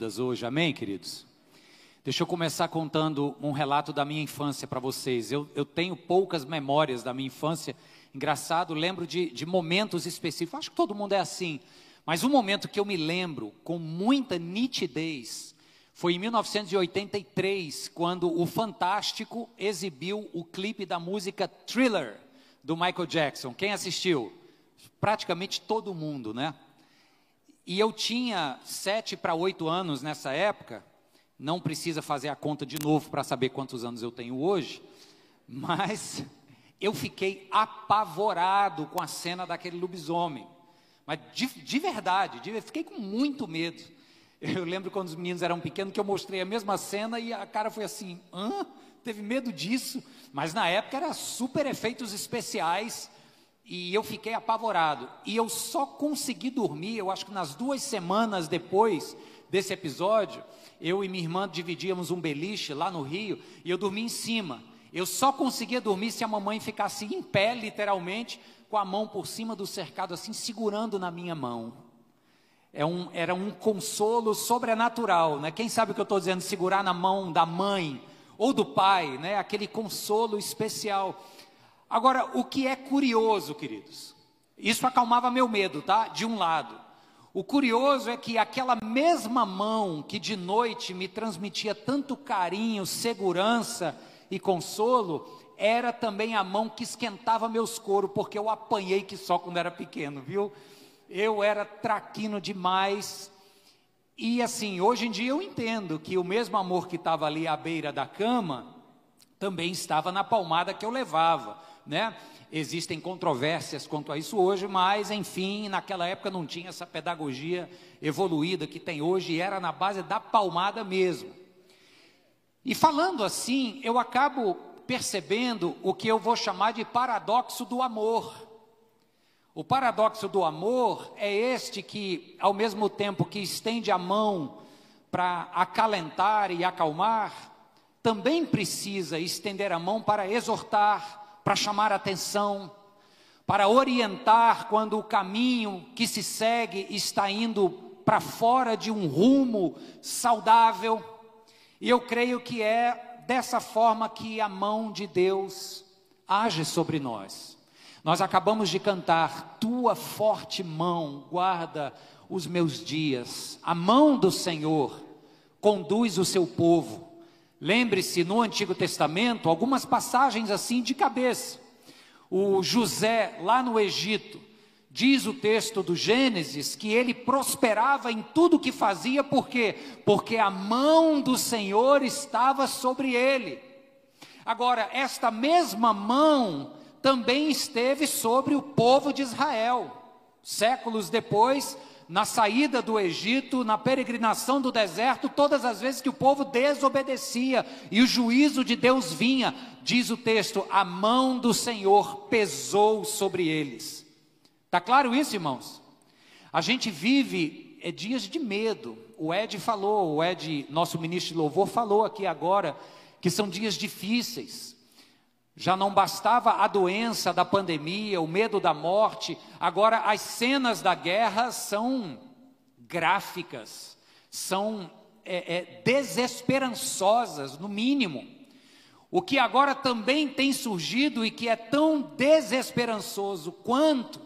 hoje, amém, queridos? Deixa eu começar contando um relato da minha infância para vocês. Eu, eu, tenho poucas memórias da minha infância. Engraçado, lembro de, de momentos específicos. Acho que todo mundo é assim. Mas um momento que eu me lembro com muita nitidez foi em 1983, quando o Fantástico exibiu o clipe da música Thriller do Michael Jackson. Quem assistiu? Praticamente todo mundo, né? E eu tinha sete para oito anos nessa época, não precisa fazer a conta de novo para saber quantos anos eu tenho hoje, mas eu fiquei apavorado com a cena daquele lobisomem. Mas de, de verdade, de, fiquei com muito medo. Eu lembro quando os meninos eram pequenos que eu mostrei a mesma cena e a cara foi assim: hã? Teve medo disso? Mas na época era super efeitos especiais e eu fiquei apavorado. E eu só consegui dormir, eu acho que nas duas semanas depois desse episódio, eu e minha irmã dividíamos um beliche lá no Rio e eu dormi em cima. Eu só conseguia dormir se a mamãe ficasse em pé, literalmente, com a mão por cima do cercado, assim, segurando na minha mão. É um, era um consolo sobrenatural, né? Quem sabe o que eu estou dizendo? Segurar na mão da mãe ou do pai, né? Aquele consolo especial. Agora, o que é curioso, queridos, isso acalmava meu medo, tá? De um lado. O curioso é que aquela mesma mão que de noite me transmitia tanto carinho, segurança e consolo, era também a mão que esquentava meus coros, porque eu apanhei que só quando era pequeno, viu? Eu era traquino demais. E assim, hoje em dia eu entendo que o mesmo amor que estava ali à beira da cama, também estava na palmada que eu levava né? Existem controvérsias quanto a isso hoje, mas enfim, naquela época não tinha essa pedagogia evoluída que tem hoje e era na base da palmada mesmo. E falando assim, eu acabo percebendo o que eu vou chamar de paradoxo do amor. O paradoxo do amor é este que, ao mesmo tempo que estende a mão para acalentar e acalmar, também precisa estender a mão para exortar, para chamar atenção, para orientar quando o caminho que se segue está indo para fora de um rumo saudável. E eu creio que é dessa forma que a mão de Deus age sobre nós. Nós acabamos de cantar: Tua forte mão guarda os meus dias, a mão do Senhor conduz o seu povo. Lembre-se, no Antigo Testamento, algumas passagens assim de cabeça. O José, lá no Egito, diz o texto do Gênesis que ele prosperava em tudo que fazia, por quê? Porque a mão do Senhor estava sobre ele. Agora, esta mesma mão também esteve sobre o povo de Israel. Séculos depois, na saída do Egito, na peregrinação do deserto, todas as vezes que o povo desobedecia e o juízo de Deus vinha, diz o texto, a mão do Senhor pesou sobre eles. Está claro isso, irmãos? A gente vive é, dias de medo. O Ed falou, o Ed, nosso ministro de louvor, falou aqui agora que são dias difíceis. Já não bastava a doença da pandemia, o medo da morte, agora as cenas da guerra são gráficas, são é, é, desesperançosas, no mínimo. O que agora também tem surgido e que é tão desesperançoso quanto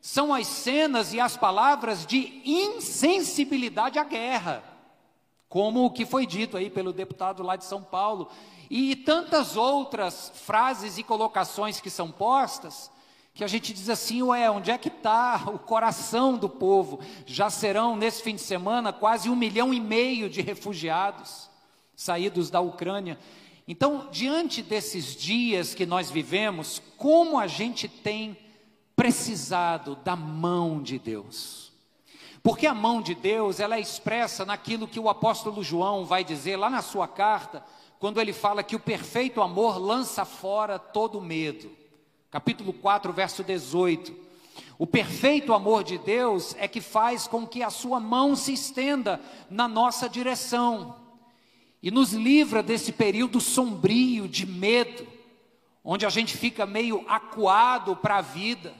são as cenas e as palavras de insensibilidade à guerra, como o que foi dito aí pelo deputado lá de São Paulo, e tantas outras frases e colocações que são postas, que a gente diz assim, ué, onde é que está o coração do povo? Já serão, nesse fim de semana, quase um milhão e meio de refugiados saídos da Ucrânia. Então, diante desses dias que nós vivemos, como a gente tem precisado da mão de Deus? Porque a mão de Deus, ela é expressa naquilo que o apóstolo João vai dizer lá na sua carta, quando ele fala que o perfeito amor lança fora todo medo. Capítulo 4, verso 18. O perfeito amor de Deus é que faz com que a sua mão se estenda na nossa direção e nos livra desse período sombrio de medo, onde a gente fica meio acuado para a vida,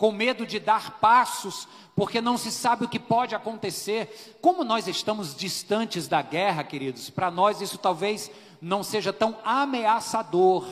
com medo de dar passos, porque não se sabe o que pode acontecer. Como nós estamos distantes da guerra, queridos, para nós isso talvez não seja tão ameaçador.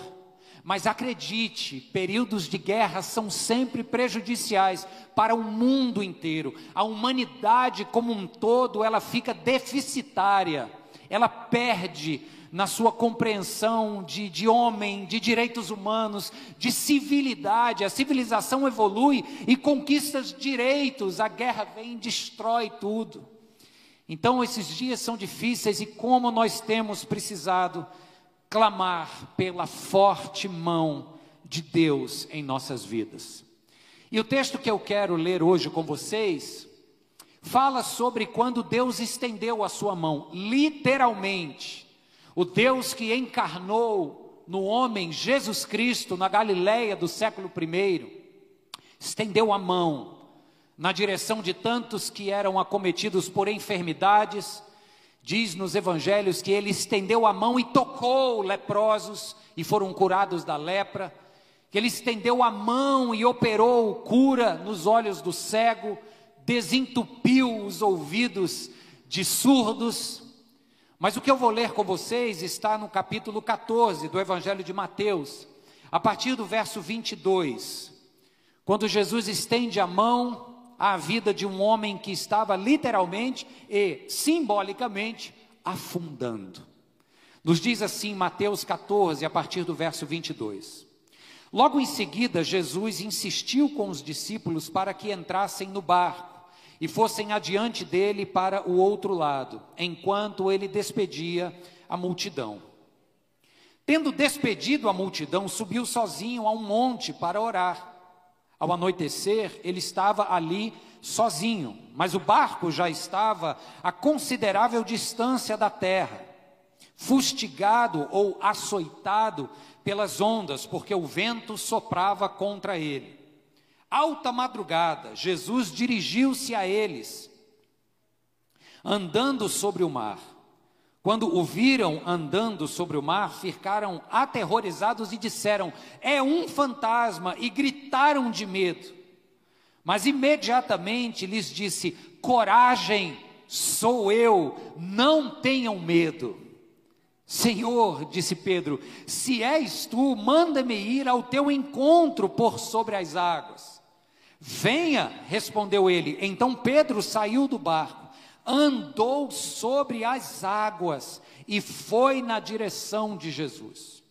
Mas acredite, períodos de guerra são sempre prejudiciais para o mundo inteiro. A humanidade como um todo, ela fica deficitária. Ela perde na sua compreensão de, de homem, de direitos humanos, de civilidade. A civilização evolui e conquista direitos, a guerra vem e destrói tudo. Então, esses dias são difíceis e como nós temos precisado clamar pela forte mão de Deus em nossas vidas. E o texto que eu quero ler hoje com vocês fala sobre quando Deus estendeu a sua mão, literalmente. O Deus que encarnou no homem Jesus Cristo na Galileia do século I, estendeu a mão na direção de tantos que eram acometidos por enfermidades. Diz nos evangelhos que ele estendeu a mão e tocou leprosos e foram curados da lepra. Que ele estendeu a mão e operou cura nos olhos do cego, desentupiu os ouvidos de surdos. Mas o que eu vou ler com vocês está no capítulo 14 do Evangelho de Mateus, a partir do verso 22, quando Jesus estende a mão à vida de um homem que estava literalmente e simbolicamente afundando. Nos diz assim Mateus 14, a partir do verso 22. Logo em seguida, Jesus insistiu com os discípulos para que entrassem no barco e fossem adiante dele para o outro lado, enquanto ele despedia a multidão. Tendo despedido a multidão, subiu sozinho a um monte para orar. Ao anoitecer, ele estava ali sozinho, mas o barco já estava a considerável distância da terra, fustigado ou açoitado pelas ondas, porque o vento soprava contra ele. Alta madrugada, Jesus dirigiu-se a eles, andando sobre o mar. Quando o viram andando sobre o mar, ficaram aterrorizados e disseram: É um fantasma, e gritaram de medo. Mas imediatamente lhes disse: Coragem, sou eu, não tenham medo. Senhor, disse Pedro, se és tu, manda-me ir ao teu encontro por sobre as águas. Venha, respondeu ele. Então Pedro saiu do barco, andou sobre as águas e foi na direção de Jesus.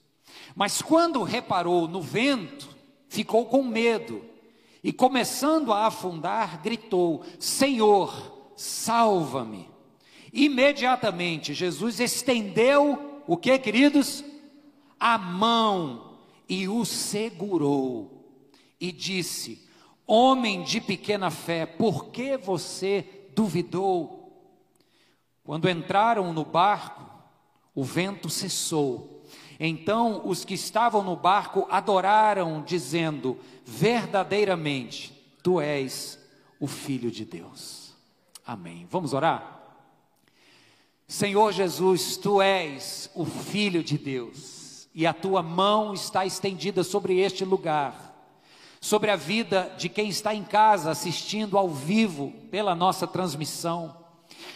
Mas quando reparou no vento, ficou com medo e, começando a afundar, gritou: Senhor, salva-me. Imediatamente Jesus estendeu o que, queridos? A mão e o segurou e disse: Homem de pequena fé, por que você duvidou? Quando entraram no barco, o vento cessou. Então os que estavam no barco adoraram, dizendo: Verdadeiramente, tu és o Filho de Deus. Amém. Vamos orar? Senhor Jesus, tu és o Filho de Deus, e a tua mão está estendida sobre este lugar sobre a vida de quem está em casa assistindo ao vivo pela nossa transmissão,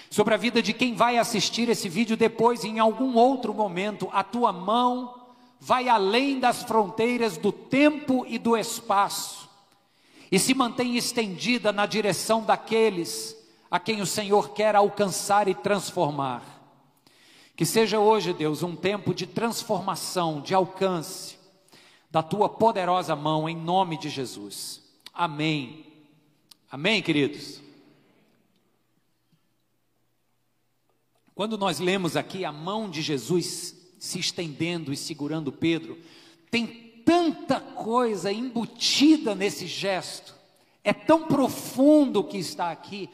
sobre a vida de quem vai assistir esse vídeo depois em algum outro momento. A tua mão vai além das fronteiras do tempo e do espaço e se mantém estendida na direção daqueles a quem o Senhor quer alcançar e transformar. Que seja hoje, Deus, um tempo de transformação, de alcance da tua poderosa mão, em nome de Jesus. Amém. Amém, queridos? Quando nós lemos aqui a mão de Jesus se estendendo e segurando Pedro, tem tanta coisa embutida nesse gesto, é tão profundo o que está aqui,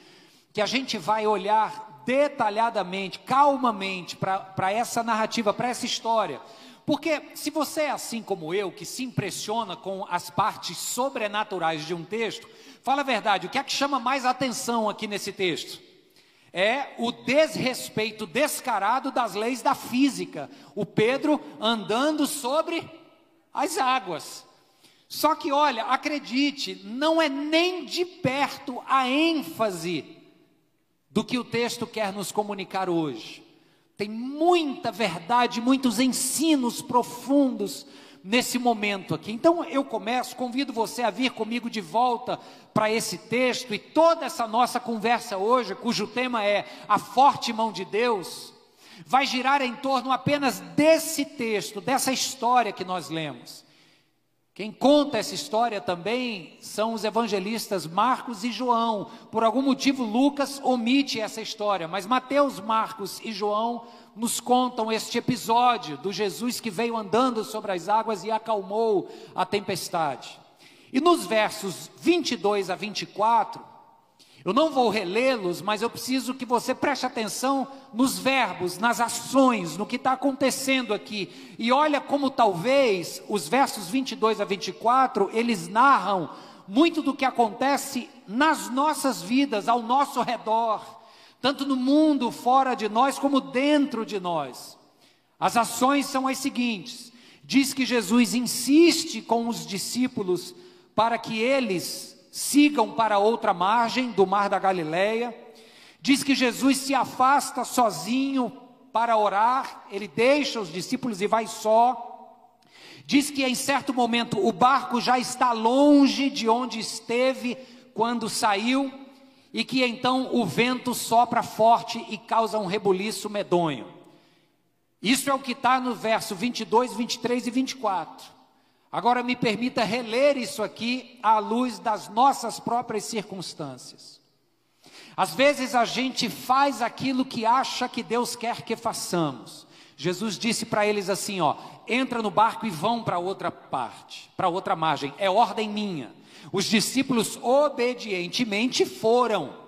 que a gente vai olhar detalhadamente, calmamente para essa narrativa, para essa história. Porque se você é assim como eu, que se impressiona com as partes sobrenaturais de um texto, fala a verdade, o que é que chama mais atenção aqui nesse texto? É o desrespeito descarado das leis da física. O Pedro andando sobre as águas. Só que, olha, acredite, não é nem de perto a ênfase do que o texto quer nos comunicar hoje. Tem muita verdade, muitos ensinos profundos nesse momento aqui. Então eu começo, convido você a vir comigo de volta para esse texto e toda essa nossa conversa hoje, cujo tema é a forte mão de Deus, vai girar em torno apenas desse texto, dessa história que nós lemos. Quem conta essa história também são os evangelistas Marcos e João. Por algum motivo, Lucas omite essa história, mas Mateus, Marcos e João nos contam este episódio do Jesus que veio andando sobre as águas e acalmou a tempestade. E nos versos 22 a 24, eu não vou relê-los, mas eu preciso que você preste atenção nos verbos, nas ações, no que está acontecendo aqui. E olha como talvez os versos 22 a 24, eles narram muito do que acontece nas nossas vidas, ao nosso redor, tanto no mundo fora de nós, como dentro de nós. As ações são as seguintes: diz que Jesus insiste com os discípulos para que eles sigam para outra margem do mar da Galileia. Diz que Jesus se afasta sozinho para orar, ele deixa os discípulos e vai só. Diz que em certo momento o barco já está longe de onde esteve quando saiu, e que então o vento sopra forte e causa um rebuliço medonho. Isso é o que está no verso 22, 23 e 24. Agora me permita reler isso aqui à luz das nossas próprias circunstâncias. Às vezes a gente faz aquilo que acha que Deus quer que façamos. Jesus disse para eles assim, ó: "Entra no barco e vão para outra parte, para outra margem. É ordem minha." Os discípulos obedientemente foram.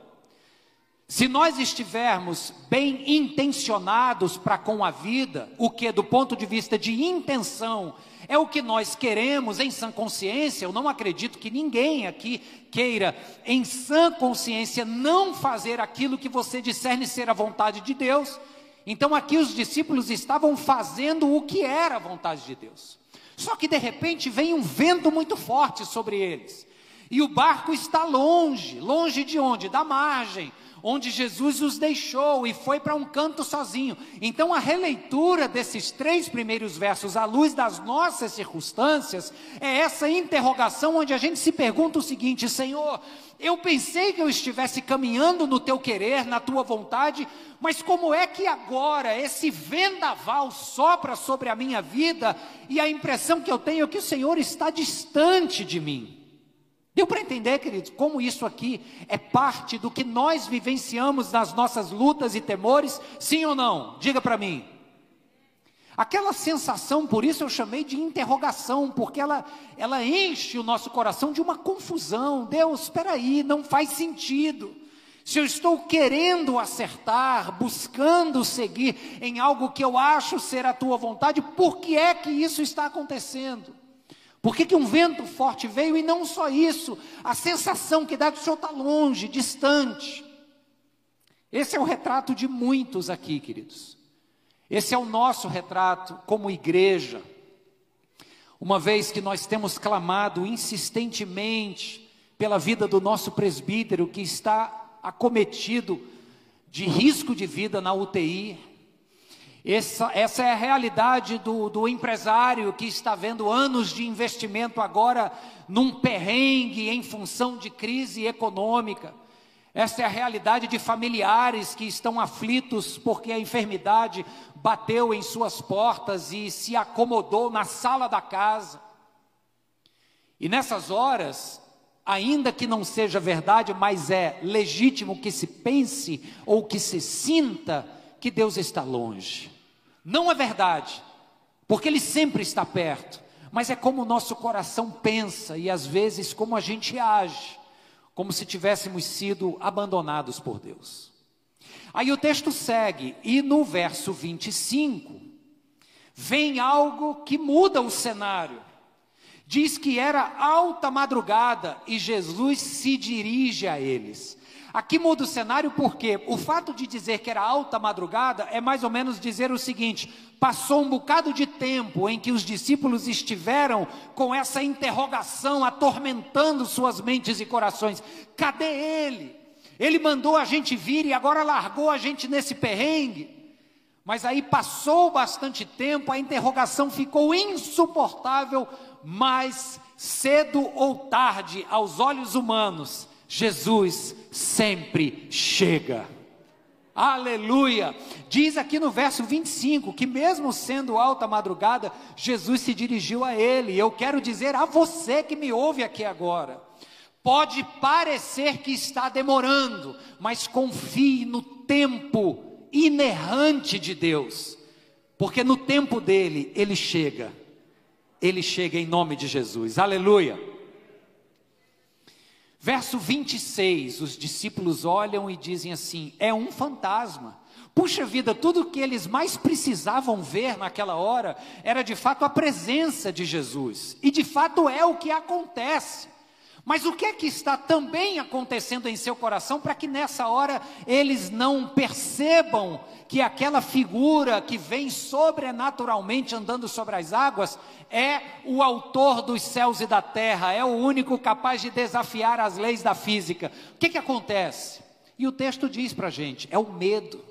Se nós estivermos bem intencionados para com a vida, o que do ponto de vista de intenção é o que nós queremos em sã consciência, eu não acredito que ninguém aqui queira em sã consciência não fazer aquilo que você discerne ser a vontade de Deus. Então aqui os discípulos estavam fazendo o que era a vontade de Deus. Só que de repente vem um vento muito forte sobre eles. E o barco está longe, longe de onde? Da margem onde Jesus os deixou e foi para um canto sozinho. Então, a releitura desses três primeiros versos, à luz das nossas circunstâncias, é essa interrogação onde a gente se pergunta o seguinte: Senhor, eu pensei que eu estivesse caminhando no teu querer, na tua vontade, mas como é que agora esse vendaval sopra sobre a minha vida e a impressão que eu tenho é que o Senhor está distante de mim? Deu para entender, queridos, como isso aqui é parte do que nós vivenciamos nas nossas lutas e temores? Sim ou não? Diga para mim. Aquela sensação, por isso eu chamei de interrogação, porque ela, ela enche o nosso coração de uma confusão. Deus, espera aí, não faz sentido. Se eu estou querendo acertar, buscando seguir em algo que eu acho ser a tua vontade, por que é que isso está acontecendo? Por que, que um vento forte veio e não só isso, a sensação que dá que o Senhor está longe, distante. Esse é o retrato de muitos aqui, queridos. Esse é o nosso retrato como igreja. Uma vez que nós temos clamado insistentemente pela vida do nosso presbítero que está acometido de risco de vida na UTI, essa, essa é a realidade do, do empresário que está vendo anos de investimento agora num perrengue em função de crise econômica. Essa é a realidade de familiares que estão aflitos porque a enfermidade bateu em suas portas e se acomodou na sala da casa. E nessas horas, ainda que não seja verdade, mas é legítimo que se pense ou que se sinta que Deus está longe. Não é verdade, porque Ele sempre está perto, mas é como o nosso coração pensa e às vezes como a gente age, como se tivéssemos sido abandonados por Deus. Aí o texto segue, e no verso 25, vem algo que muda o cenário. Diz que era alta madrugada e Jesus se dirige a eles. Aqui muda o cenário porque o fato de dizer que era alta madrugada é mais ou menos dizer o seguinte: passou um bocado de tempo em que os discípulos estiveram com essa interrogação atormentando suas mentes e corações. Cadê ele? Ele mandou a gente vir e agora largou a gente nesse perrengue. Mas aí passou bastante tempo, a interrogação ficou insuportável, mas cedo ou tarde, aos olhos humanos, Jesus sempre chega. Aleluia! Diz aqui no verso 25 que, mesmo sendo alta madrugada, Jesus se dirigiu a ele. Eu quero dizer a você que me ouve aqui agora: pode parecer que está demorando, mas confie no tempo inerrante de Deus, porque no tempo dele, ele chega. Ele chega em nome de Jesus. Aleluia! Verso 26, os discípulos olham e dizem assim: é um fantasma. Puxa vida, tudo o que eles mais precisavam ver naquela hora era de fato a presença de Jesus. E de fato é o que acontece. Mas o que é que está também acontecendo em seu coração para que nessa hora eles não percebam que aquela figura que vem sobrenaturalmente andando sobre as águas é o autor dos céus e da terra, é o único capaz de desafiar as leis da física? O que, é que acontece? E o texto diz para a gente: é o medo.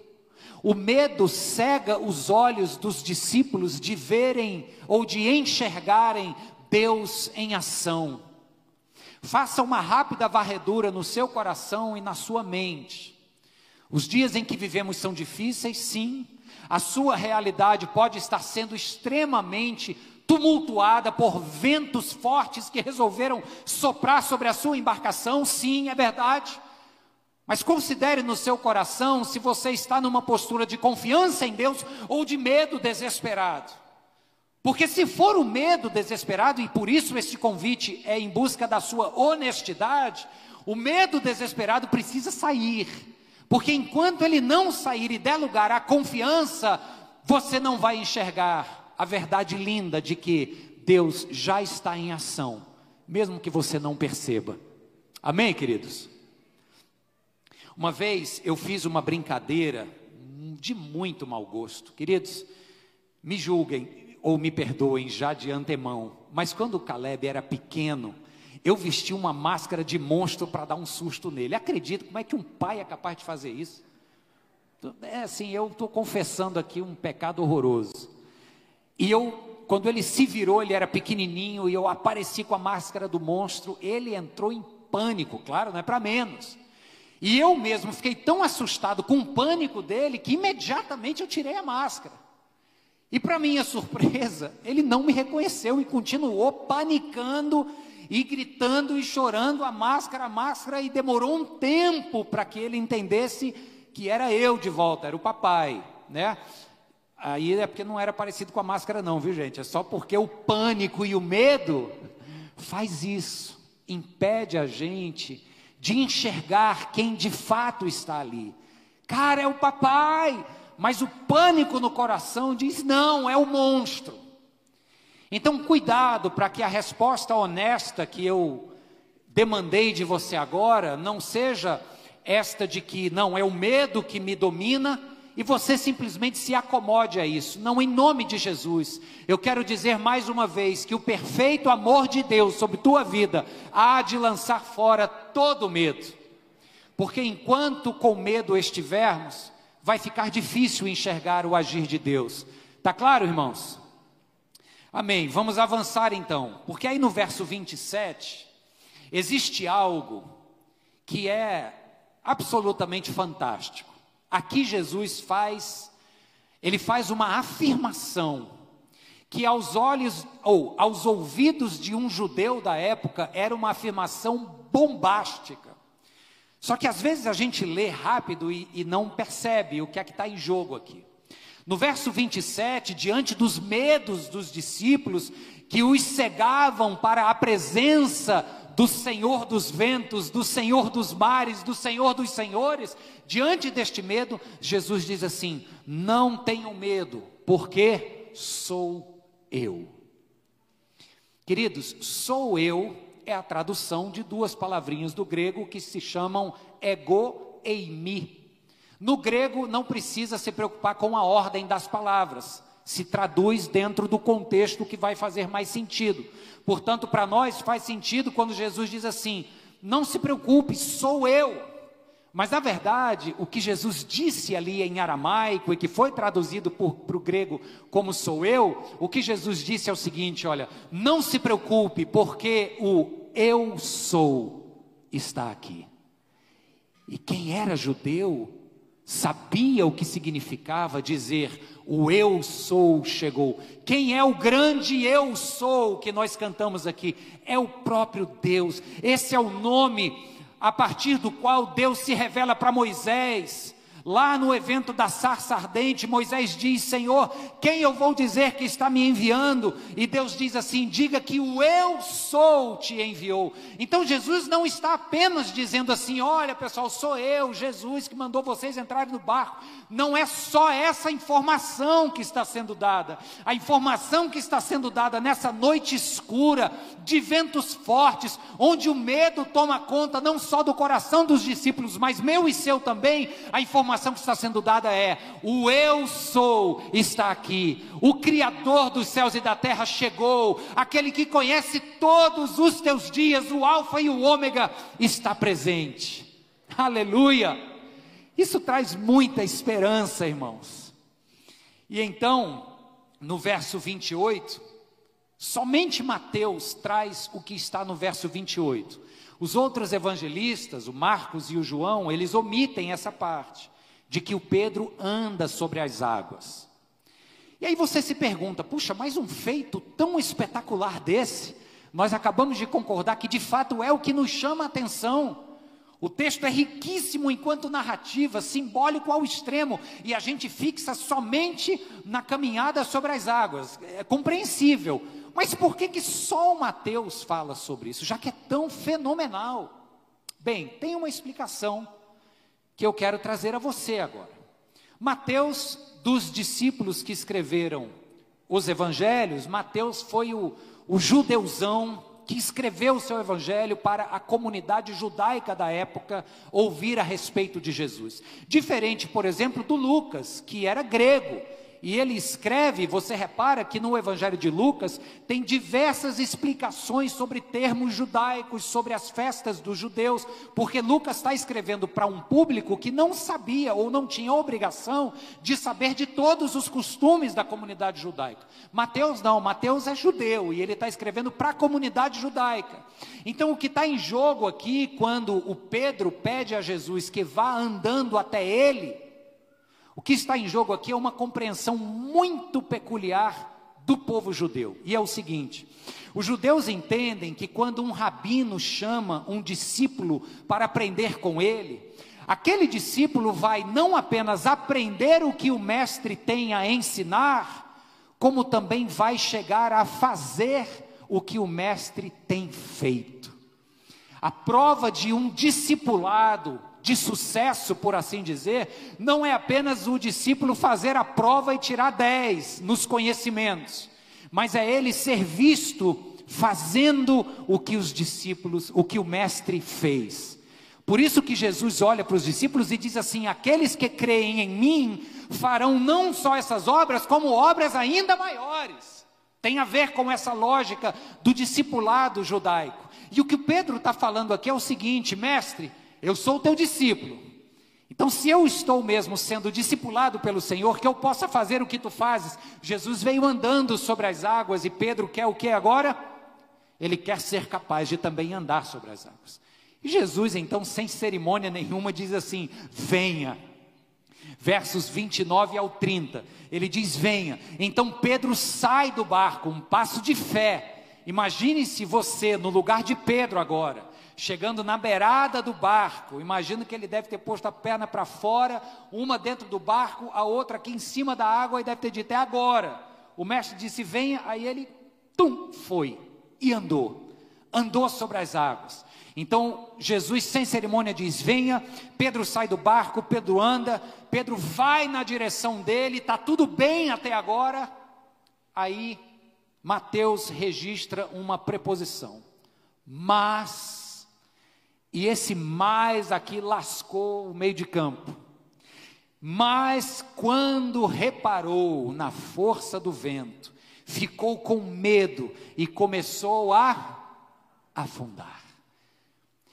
O medo cega os olhos dos discípulos de verem ou de enxergarem Deus em ação. Faça uma rápida varredura no seu coração e na sua mente. Os dias em que vivemos são difíceis, sim. A sua realidade pode estar sendo extremamente tumultuada por ventos fortes que resolveram soprar sobre a sua embarcação, sim, é verdade. Mas considere no seu coração se você está numa postura de confiança em Deus ou de medo desesperado. Porque se for o medo desesperado, e por isso este convite é em busca da sua honestidade, o medo desesperado precisa sair. Porque enquanto ele não sair e der lugar à confiança, você não vai enxergar a verdade linda de que Deus já está em ação, mesmo que você não perceba. Amém, queridos? Uma vez eu fiz uma brincadeira de muito mau gosto. Queridos, me julguem, ou me perdoem já de antemão, mas quando o Caleb era pequeno, eu vesti uma máscara de monstro para dar um susto nele. Acredito, como é que um pai é capaz de fazer isso? É assim, eu estou confessando aqui um pecado horroroso. E eu, quando ele se virou, ele era pequenininho, e eu apareci com a máscara do monstro, ele entrou em pânico, claro, não é para menos. E eu mesmo fiquei tão assustado com o pânico dele que imediatamente eu tirei a máscara. E para minha surpresa, ele não me reconheceu e continuou panicando e gritando e chorando a máscara, a máscara, e demorou um tempo para que ele entendesse que era eu de volta, era o papai, né? Aí é porque não era parecido com a máscara, não, viu gente? É só porque o pânico e o medo faz isso, impede a gente de enxergar quem de fato está ali. Cara, é o papai, mas o pânico no coração diz: não, é o monstro. Então, cuidado para que a resposta honesta que eu demandei de você agora não seja esta de que não é o medo que me domina e você simplesmente se acomode a isso. Não, em nome de Jesus. Eu quero dizer mais uma vez que o perfeito amor de Deus sobre tua vida há de lançar fora todo medo. Porque enquanto com medo estivermos, vai ficar difícil enxergar o agir de Deus. Tá claro, irmãos? Amém. Vamos avançar então, porque aí no verso 27 existe algo que é absolutamente fantástico. Aqui Jesus faz ele faz uma afirmação que aos olhos ou aos ouvidos de um judeu da época era uma afirmação bombástica. Só que às vezes a gente lê rápido e, e não percebe o que é que está em jogo aqui. No verso 27, diante dos medos dos discípulos que os cegavam para a presença do Senhor dos ventos, do Senhor dos mares, do Senhor dos senhores, diante deste medo, Jesus diz assim: Não tenham medo, porque sou eu. Queridos, sou eu é a tradução de duas palavrinhas do grego que se chamam ego e mi. No grego não precisa se preocupar com a ordem das palavras, se traduz dentro do contexto que vai fazer mais sentido. Portanto, para nós faz sentido quando Jesus diz assim: não se preocupe, sou eu. Mas na verdade, o que Jesus disse ali em aramaico e que foi traduzido para o grego como sou eu, o que Jesus disse é o seguinte: olha, não se preocupe, porque o eu sou está aqui. E quem era judeu sabia o que significava dizer o eu sou chegou. Quem é o grande eu sou que nós cantamos aqui? É o próprio Deus. Esse é o nome a partir do qual Deus se revela para Moisés Lá no evento da sarça ardente, Moisés diz: Senhor, quem eu vou dizer que está me enviando? E Deus diz assim: diga que o eu sou te enviou. Então Jesus não está apenas dizendo assim: olha pessoal, sou eu, Jesus, que mandou vocês entrarem no barco. Não é só essa informação que está sendo dada. A informação que está sendo dada nessa noite escura, de ventos fortes, onde o medo toma conta não só do coração dos discípulos, mas meu e seu também, a informação informação que está sendo dada é: o eu sou está aqui, o Criador dos céus e da terra chegou, aquele que conhece todos os teus dias, o Alfa e o Ômega, está presente. Aleluia! Isso traz muita esperança, irmãos. E então, no verso 28, somente Mateus traz o que está no verso 28. Os outros evangelistas, o Marcos e o João, eles omitem essa parte de que o Pedro anda sobre as águas. E aí você se pergunta: puxa, mas um feito tão espetacular desse, nós acabamos de concordar que de fato é o que nos chama a atenção. O texto é riquíssimo enquanto narrativa, simbólico ao extremo, e a gente fixa somente na caminhada sobre as águas. É compreensível. Mas por que, que só o Mateus fala sobre isso, já que é tão fenomenal? Bem, tem uma explicação que eu quero trazer a você agora. Mateus, dos discípulos que escreveram os evangelhos, Mateus foi o, o judeuzão que escreveu o seu evangelho para a comunidade judaica da época ouvir a respeito de Jesus. Diferente, por exemplo, do Lucas, que era grego e ele escreve, você repara que no Evangelho de Lucas tem diversas explicações sobre termos judaicos, sobre as festas dos judeus, porque Lucas está escrevendo para um público que não sabia ou não tinha obrigação de saber de todos os costumes da comunidade judaica. Mateus não, Mateus é judeu e ele está escrevendo para a comunidade judaica. Então o que está em jogo aqui, quando o Pedro pede a Jesus que vá andando até ele, o que está em jogo aqui é uma compreensão muito peculiar do povo judeu. E é o seguinte: os judeus entendem que quando um rabino chama um discípulo para aprender com ele, aquele discípulo vai não apenas aprender o que o mestre tem a ensinar, como também vai chegar a fazer o que o mestre tem feito. A prova de um discipulado de sucesso, por assim dizer, não é apenas o discípulo fazer a prova e tirar 10 nos conhecimentos, mas é ele ser visto fazendo o que os discípulos, o que o mestre fez. Por isso que Jesus olha para os discípulos e diz assim: aqueles que creem em mim farão não só essas obras, como obras ainda maiores. Tem a ver com essa lógica do discipulado judaico. E o que Pedro está falando aqui é o seguinte, mestre, eu sou teu discípulo. Então, se eu estou mesmo sendo discipulado pelo Senhor, que eu possa fazer o que tu fazes. Jesus veio andando sobre as águas e Pedro quer o que agora? Ele quer ser capaz de também andar sobre as águas. E Jesus, então, sem cerimônia nenhuma, diz assim: Venha. Versos 29 ao 30, ele diz: Venha. Então Pedro sai do barco, um passo de fé. Imagine-se você no lugar de Pedro agora chegando na beirada do barco. Imagino que ele deve ter posto a perna para fora, uma dentro do barco, a outra aqui em cima da água, e deve ter dito: é agora. O mestre disse: venha, aí ele, tum, foi e andou. Andou sobre as águas. Então Jesus, sem cerimônia, diz: Venha. Pedro sai do barco, Pedro anda, Pedro vai na direção dele, está tudo bem até agora. Aí Mateus registra uma preposição Mas, e esse mais aqui lascou o meio de campo. Mas quando reparou na força do vento, ficou com medo e começou a afundar.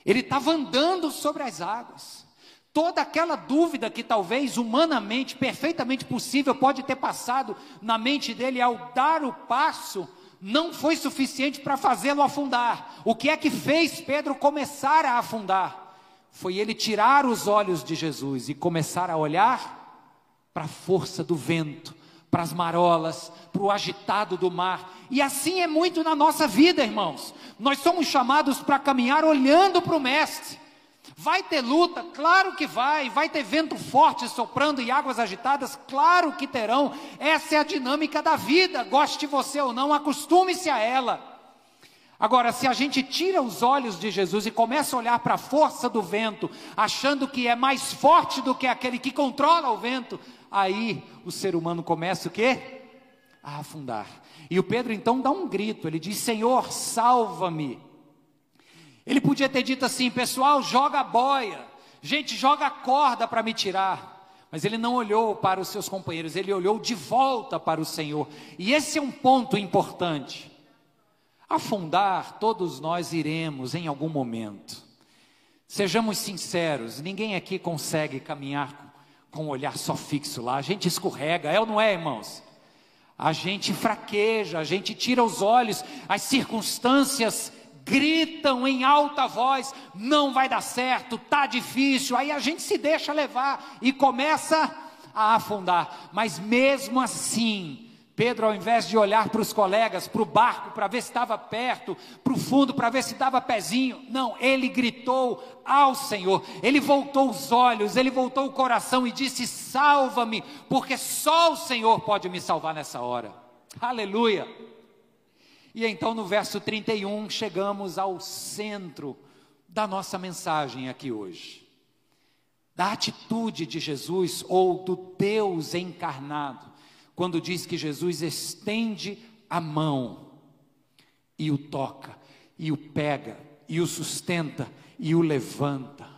Ele estava andando sobre as águas. Toda aquela dúvida que talvez humanamente, perfeitamente possível, pode ter passado na mente dele ao dar o passo, não foi suficiente para fazê-lo afundar. O que é que fez Pedro começar a afundar? Foi ele tirar os olhos de Jesus e começar a olhar para a força do vento, para as marolas, para o agitado do mar. E assim é muito na nossa vida, irmãos. Nós somos chamados para caminhar olhando para o Mestre. Vai ter luta? Claro que vai. Vai ter vento forte soprando e águas agitadas? Claro que terão. Essa é a dinâmica da vida, goste você ou não, acostume-se a ela. Agora, se a gente tira os olhos de Jesus e começa a olhar para a força do vento, achando que é mais forte do que aquele que controla o vento, aí o ser humano começa o quê? A afundar. E o Pedro então dá um grito, ele diz: Senhor, salva-me. Ele podia ter dito assim: pessoal, joga a boia, gente, joga a corda para me tirar. Mas ele não olhou para os seus companheiros, ele olhou de volta para o Senhor. E esse é um ponto importante. Afundar, todos nós iremos em algum momento. Sejamos sinceros, ninguém aqui consegue caminhar com um olhar só fixo lá. A gente escorrega, é ou não é, irmãos? A gente fraqueja, a gente tira os olhos, as circunstâncias gritam em alta voz: não vai dar certo, tá difícil. Aí a gente se deixa levar e começa a afundar. Mas mesmo assim, Pedro, ao invés de olhar para os colegas, para o barco, para ver se estava perto, para o fundo, para ver se estava pezinho, não, ele gritou ao Senhor, ele voltou os olhos, ele voltou o coração e disse: Salva-me, porque só o Senhor pode me salvar nessa hora. Aleluia. E então no verso 31 chegamos ao centro da nossa mensagem aqui hoje. Da atitude de Jesus ou do Deus encarnado quando diz que Jesus estende a mão e o toca, e o pega, e o sustenta, e o levanta.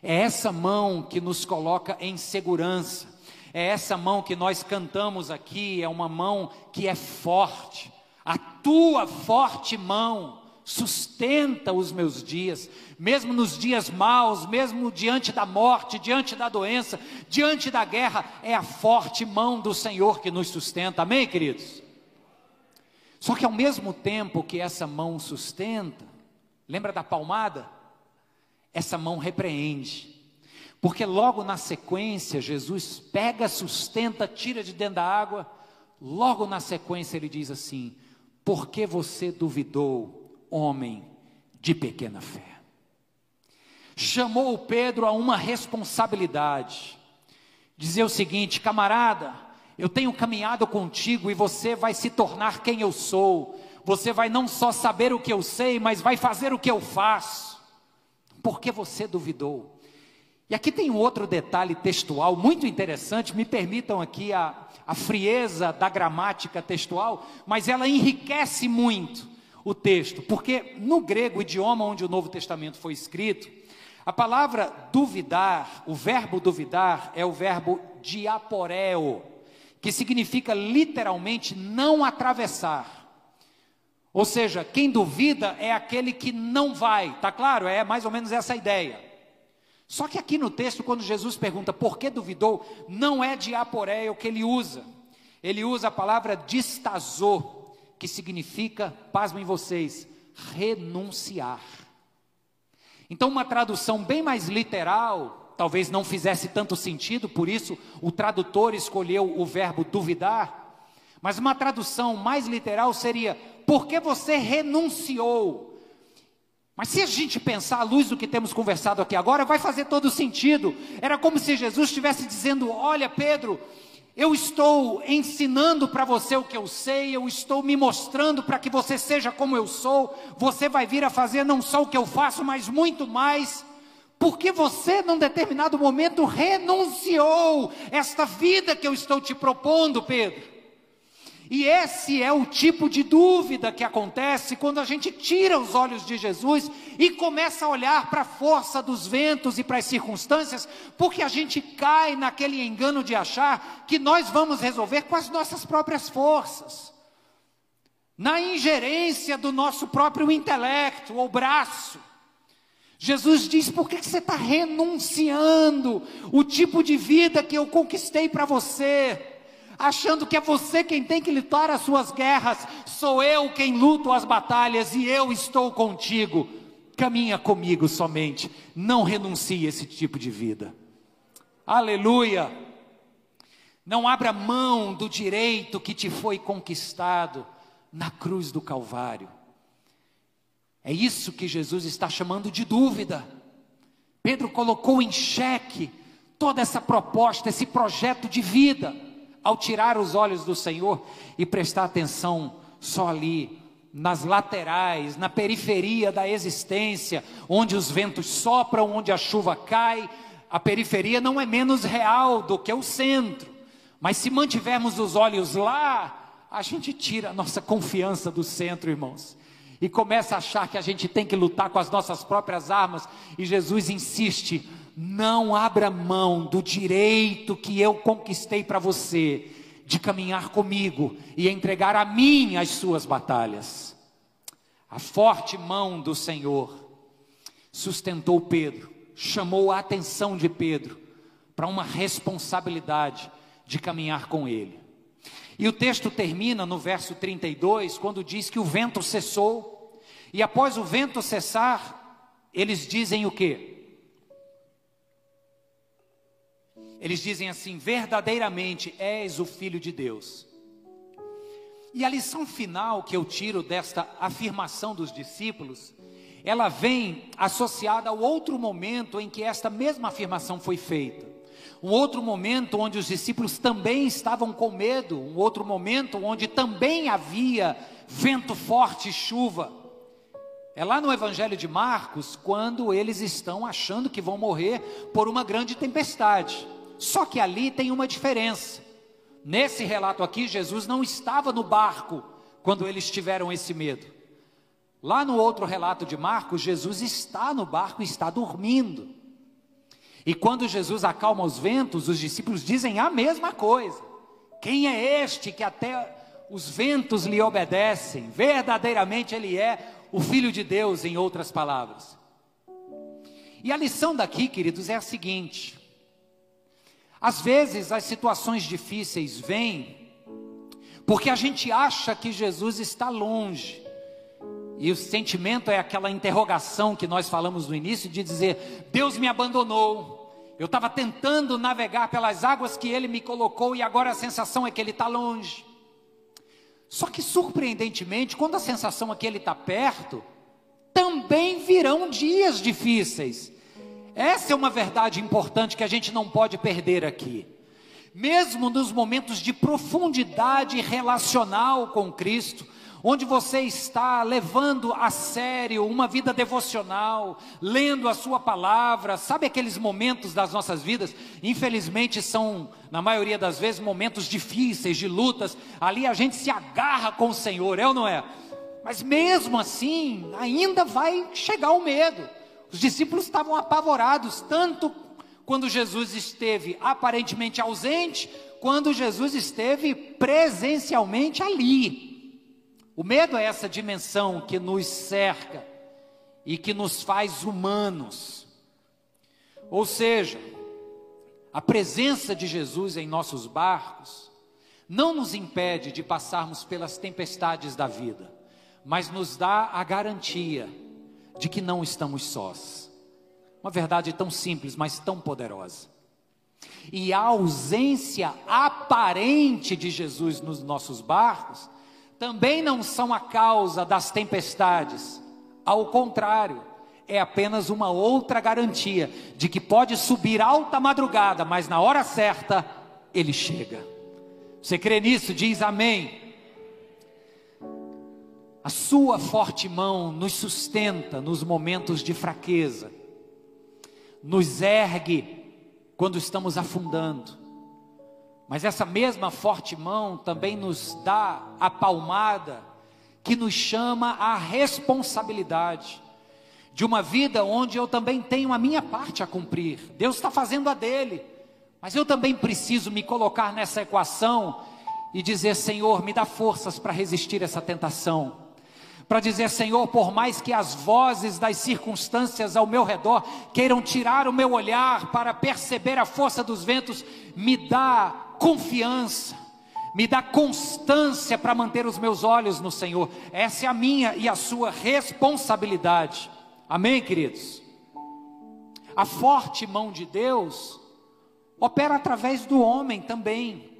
É essa mão que nos coloca em segurança, é essa mão que nós cantamos aqui, é uma mão que é forte, a tua forte mão sustenta os meus dias, mesmo nos dias maus, mesmo diante da morte, diante da doença, diante da guerra, é a forte mão do Senhor que nos sustenta, amém, queridos? Só que ao mesmo tempo que essa mão sustenta, lembra da palmada? Essa mão repreende, porque logo na sequência, Jesus pega, sustenta, tira de dentro da água, logo na sequência ele diz assim: Por que você duvidou? homem de pequena fé. Chamou Pedro a uma responsabilidade. Dizer o seguinte, camarada, eu tenho caminhado contigo e você vai se tornar quem eu sou. Você vai não só saber o que eu sei, mas vai fazer o que eu faço. Porque você duvidou. E aqui tem um outro detalhe textual muito interessante, me permitam aqui a, a frieza da gramática textual, mas ela enriquece muito o texto, porque no grego, idioma onde o Novo Testamento foi escrito, a palavra duvidar, o verbo duvidar, é o verbo diaporeo, que significa literalmente não atravessar. Ou seja, quem duvida é aquele que não vai, tá claro? É mais ou menos essa ideia. Só que aqui no texto, quando Jesus pergunta por que duvidou, não é diaporeo que ele usa. Ele usa a palavra distazô, que significa, pasmem vocês, renunciar. Então, uma tradução bem mais literal, talvez não fizesse tanto sentido, por isso o tradutor escolheu o verbo duvidar, mas uma tradução mais literal seria: porque você renunciou. Mas se a gente pensar à luz do que temos conversado aqui agora, vai fazer todo sentido. Era como se Jesus estivesse dizendo: Olha, Pedro, eu estou ensinando para você o que eu sei, eu estou me mostrando para que você seja como eu sou. Você vai vir a fazer não só o que eu faço, mas muito mais. Porque você, num determinado momento, renunciou esta vida que eu estou te propondo, Pedro. E esse é o tipo de dúvida que acontece quando a gente tira os olhos de Jesus e começa a olhar para a força dos ventos e para as circunstâncias, porque a gente cai naquele engano de achar que nós vamos resolver com as nossas próprias forças, na ingerência do nosso próprio intelecto ou braço. Jesus diz: por que você está renunciando o tipo de vida que eu conquistei para você? Achando que é você quem tem que lutar as suas guerras, sou eu quem luto as batalhas e eu estou contigo. Caminha comigo somente, não renuncie a esse tipo de vida. Aleluia! Não abra mão do direito que te foi conquistado na cruz do Calvário. É isso que Jesus está chamando de dúvida. Pedro colocou em xeque toda essa proposta, esse projeto de vida ao tirar os olhos do Senhor e prestar atenção só ali, nas laterais, na periferia da existência, onde os ventos sopram, onde a chuva cai, a periferia não é menos real do que o centro. Mas se mantivermos os olhos lá, a gente tira a nossa confiança do centro, irmãos. E começa a achar que a gente tem que lutar com as nossas próprias armas. E Jesus insiste: não abra mão do direito que eu conquistei para você de caminhar comigo e entregar a mim as suas batalhas. A forte mão do Senhor sustentou Pedro, chamou a atenção de Pedro para uma responsabilidade de caminhar com ele. E o texto termina no verso 32, quando diz que o vento cessou, e após o vento cessar, eles dizem o quê? Eles dizem assim: verdadeiramente és o Filho de Deus. E a lição final que eu tiro desta afirmação dos discípulos, ela vem associada ao outro momento em que esta mesma afirmação foi feita. Um outro momento onde os discípulos também estavam com medo, um outro momento onde também havia vento forte e chuva. É lá no Evangelho de Marcos, quando eles estão achando que vão morrer por uma grande tempestade. Só que ali tem uma diferença. Nesse relato aqui, Jesus não estava no barco quando eles tiveram esse medo. Lá no outro relato de Marcos, Jesus está no barco e está dormindo. E quando Jesus acalma os ventos, os discípulos dizem a mesma coisa. Quem é este que até os ventos lhe obedecem? Verdadeiramente ele é o Filho de Deus, em outras palavras. E a lição daqui, queridos, é a seguinte: às vezes as situações difíceis vêm porque a gente acha que Jesus está longe. E o sentimento é aquela interrogação que nós falamos no início de dizer: Deus me abandonou. Eu estava tentando navegar pelas águas que Ele me colocou e agora a sensação é que Ele está longe. Só que surpreendentemente, quando a sensação é que Ele está perto, também virão dias difíceis. Essa é uma verdade importante que a gente não pode perder aqui. Mesmo nos momentos de profundidade relacional com Cristo, onde você está levando a sério uma vida devocional, lendo a Sua palavra, sabe aqueles momentos das nossas vidas? Infelizmente são, na maioria das vezes, momentos difíceis, de lutas, ali a gente se agarra com o Senhor, é ou não é? Mas mesmo assim, ainda vai chegar o medo. Os discípulos estavam apavorados, tanto quando Jesus esteve aparentemente ausente, quando Jesus esteve presencialmente ali. O medo é essa dimensão que nos cerca e que nos faz humanos. Ou seja, a presença de Jesus em nossos barcos não nos impede de passarmos pelas tempestades da vida, mas nos dá a garantia de que não estamos sós. Uma verdade tão simples, mas tão poderosa. E a ausência aparente de Jesus nos nossos barcos também não são a causa das tempestades. Ao contrário, é apenas uma outra garantia de que pode subir alta madrugada, mas na hora certa ele chega. Você crê nisso? Diz amém. Sua forte mão nos sustenta nos momentos de fraqueza, nos ergue quando estamos afundando, Mas essa mesma forte mão também nos dá a palmada que nos chama à responsabilidade de uma vida onde eu também tenho a minha parte a cumprir. Deus está fazendo a dele, mas eu também preciso me colocar nessa equação e dizer: Senhor, me dá forças para resistir essa tentação para dizer: Senhor, por mais que as vozes das circunstâncias ao meu redor queiram tirar o meu olhar para perceber a força dos ventos, me dá confiança, me dá constância para manter os meus olhos no Senhor. Essa é a minha e a sua responsabilidade. Amém, queridos? A forte mão de Deus opera através do homem também.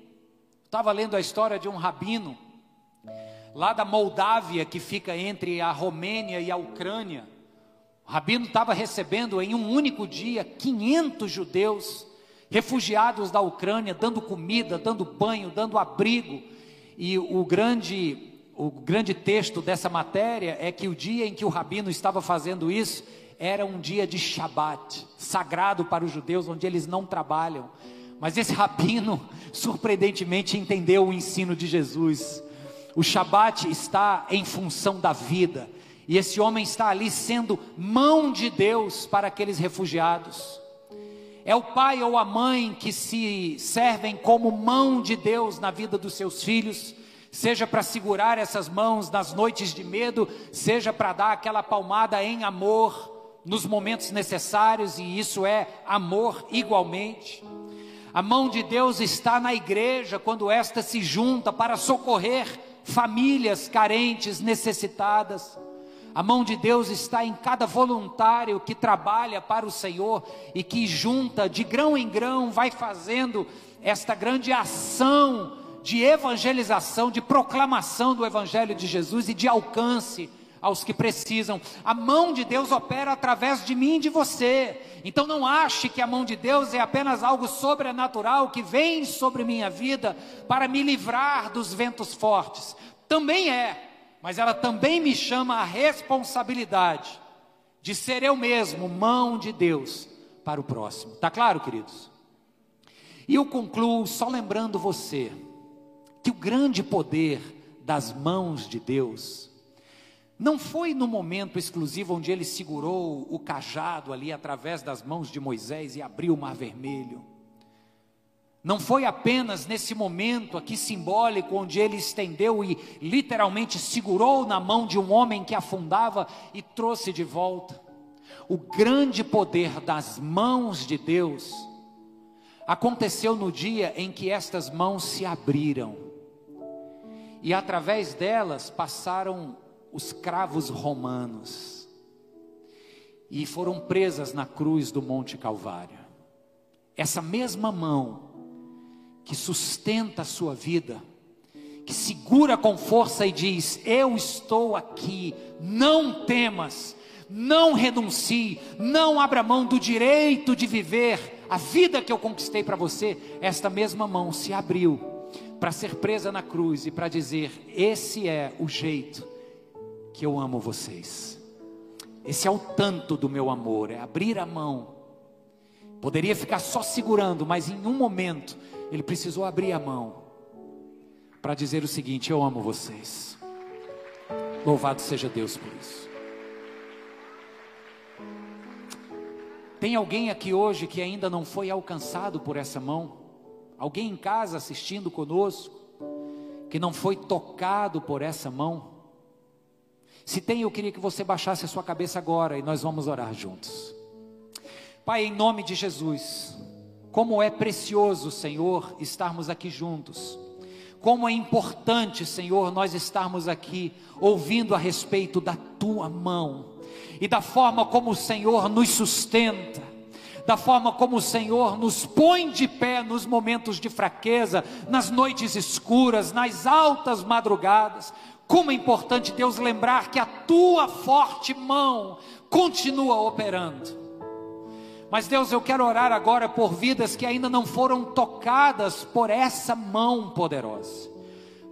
Estava lendo a história de um rabino lá da Moldávia, que fica entre a Romênia e a Ucrânia. O rabino estava recebendo em um único dia 500 judeus refugiados da Ucrânia, dando comida, dando banho, dando abrigo. E o grande o grande texto dessa matéria é que o dia em que o rabino estava fazendo isso era um dia de Shabat, sagrado para os judeus, onde eles não trabalham. Mas esse rabino, surpreendentemente, entendeu o ensino de Jesus. O Shabat está em função da vida. E esse homem está ali sendo mão de Deus para aqueles refugiados. É o pai ou a mãe que se servem como mão de Deus na vida dos seus filhos, seja para segurar essas mãos nas noites de medo, seja para dar aquela palmada em amor nos momentos necessários, e isso é amor igualmente. A mão de Deus está na igreja quando esta se junta para socorrer famílias carentes, necessitadas. A mão de Deus está em cada voluntário que trabalha para o Senhor e que junta de grão em grão, vai fazendo esta grande ação de evangelização, de proclamação do Evangelho de Jesus e de alcance aos que precisam. A mão de Deus opera através de mim e de você. Então não ache que a mão de Deus é apenas algo sobrenatural que vem sobre minha vida para me livrar dos ventos fortes. Também é, mas ela também me chama a responsabilidade de ser eu mesmo mão de Deus para o próximo. Tá claro, queridos? E eu concluo só lembrando você que o grande poder das mãos de Deus não foi no momento exclusivo onde ele segurou o cajado ali através das mãos de Moisés e abriu o mar vermelho. Não foi apenas nesse momento aqui simbólico onde ele estendeu e literalmente segurou na mão de um homem que afundava e trouxe de volta. O grande poder das mãos de Deus aconteceu no dia em que estas mãos se abriram e através delas passaram os cravos romanos e foram presas na cruz do Monte Calvário. Essa mesma mão que sustenta a sua vida, que segura com força e diz: Eu estou aqui, não temas, não renuncie, não abra mão do direito de viver a vida que eu conquistei para você. Esta mesma mão se abriu para ser presa na cruz e para dizer: Esse é o jeito que eu amo vocês. Esse é o tanto do meu amor, é abrir a mão. Poderia ficar só segurando, mas em um momento ele precisou abrir a mão para dizer o seguinte: Eu amo vocês. Louvado seja Deus por isso. Tem alguém aqui hoje que ainda não foi alcançado por essa mão? Alguém em casa assistindo conosco que não foi tocado por essa mão? Se tem, eu queria que você baixasse a sua cabeça agora e nós vamos orar juntos. Pai, em nome de Jesus, como é precioso, Senhor, estarmos aqui juntos. Como é importante, Senhor, nós estarmos aqui ouvindo a respeito da tua mão e da forma como o Senhor nos sustenta, da forma como o Senhor nos põe de pé nos momentos de fraqueza, nas noites escuras, nas altas madrugadas. Como é importante Deus lembrar que a tua forte mão continua operando. Mas Deus, eu quero orar agora por vidas que ainda não foram tocadas por essa mão poderosa.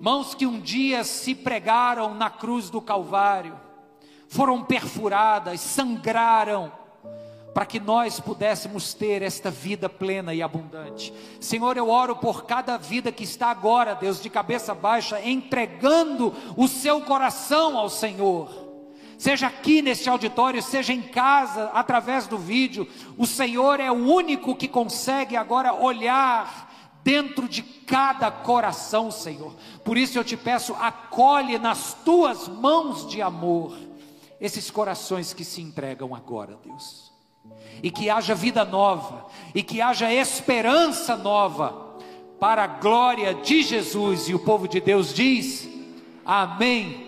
Mãos que um dia se pregaram na cruz do Calvário, foram perfuradas, sangraram, para que nós pudéssemos ter esta vida plena e abundante. Senhor, eu oro por cada vida que está agora, Deus, de cabeça baixa, entregando o seu coração ao Senhor. Seja aqui neste auditório, seja em casa, através do vídeo, o Senhor é o único que consegue agora olhar dentro de cada coração, Senhor. Por isso eu te peço, acolhe nas tuas mãos de amor esses corações que se entregam agora, Deus e que haja vida nova, e que haja esperança nova, para a glória de Jesus. E o povo de Deus diz: Amém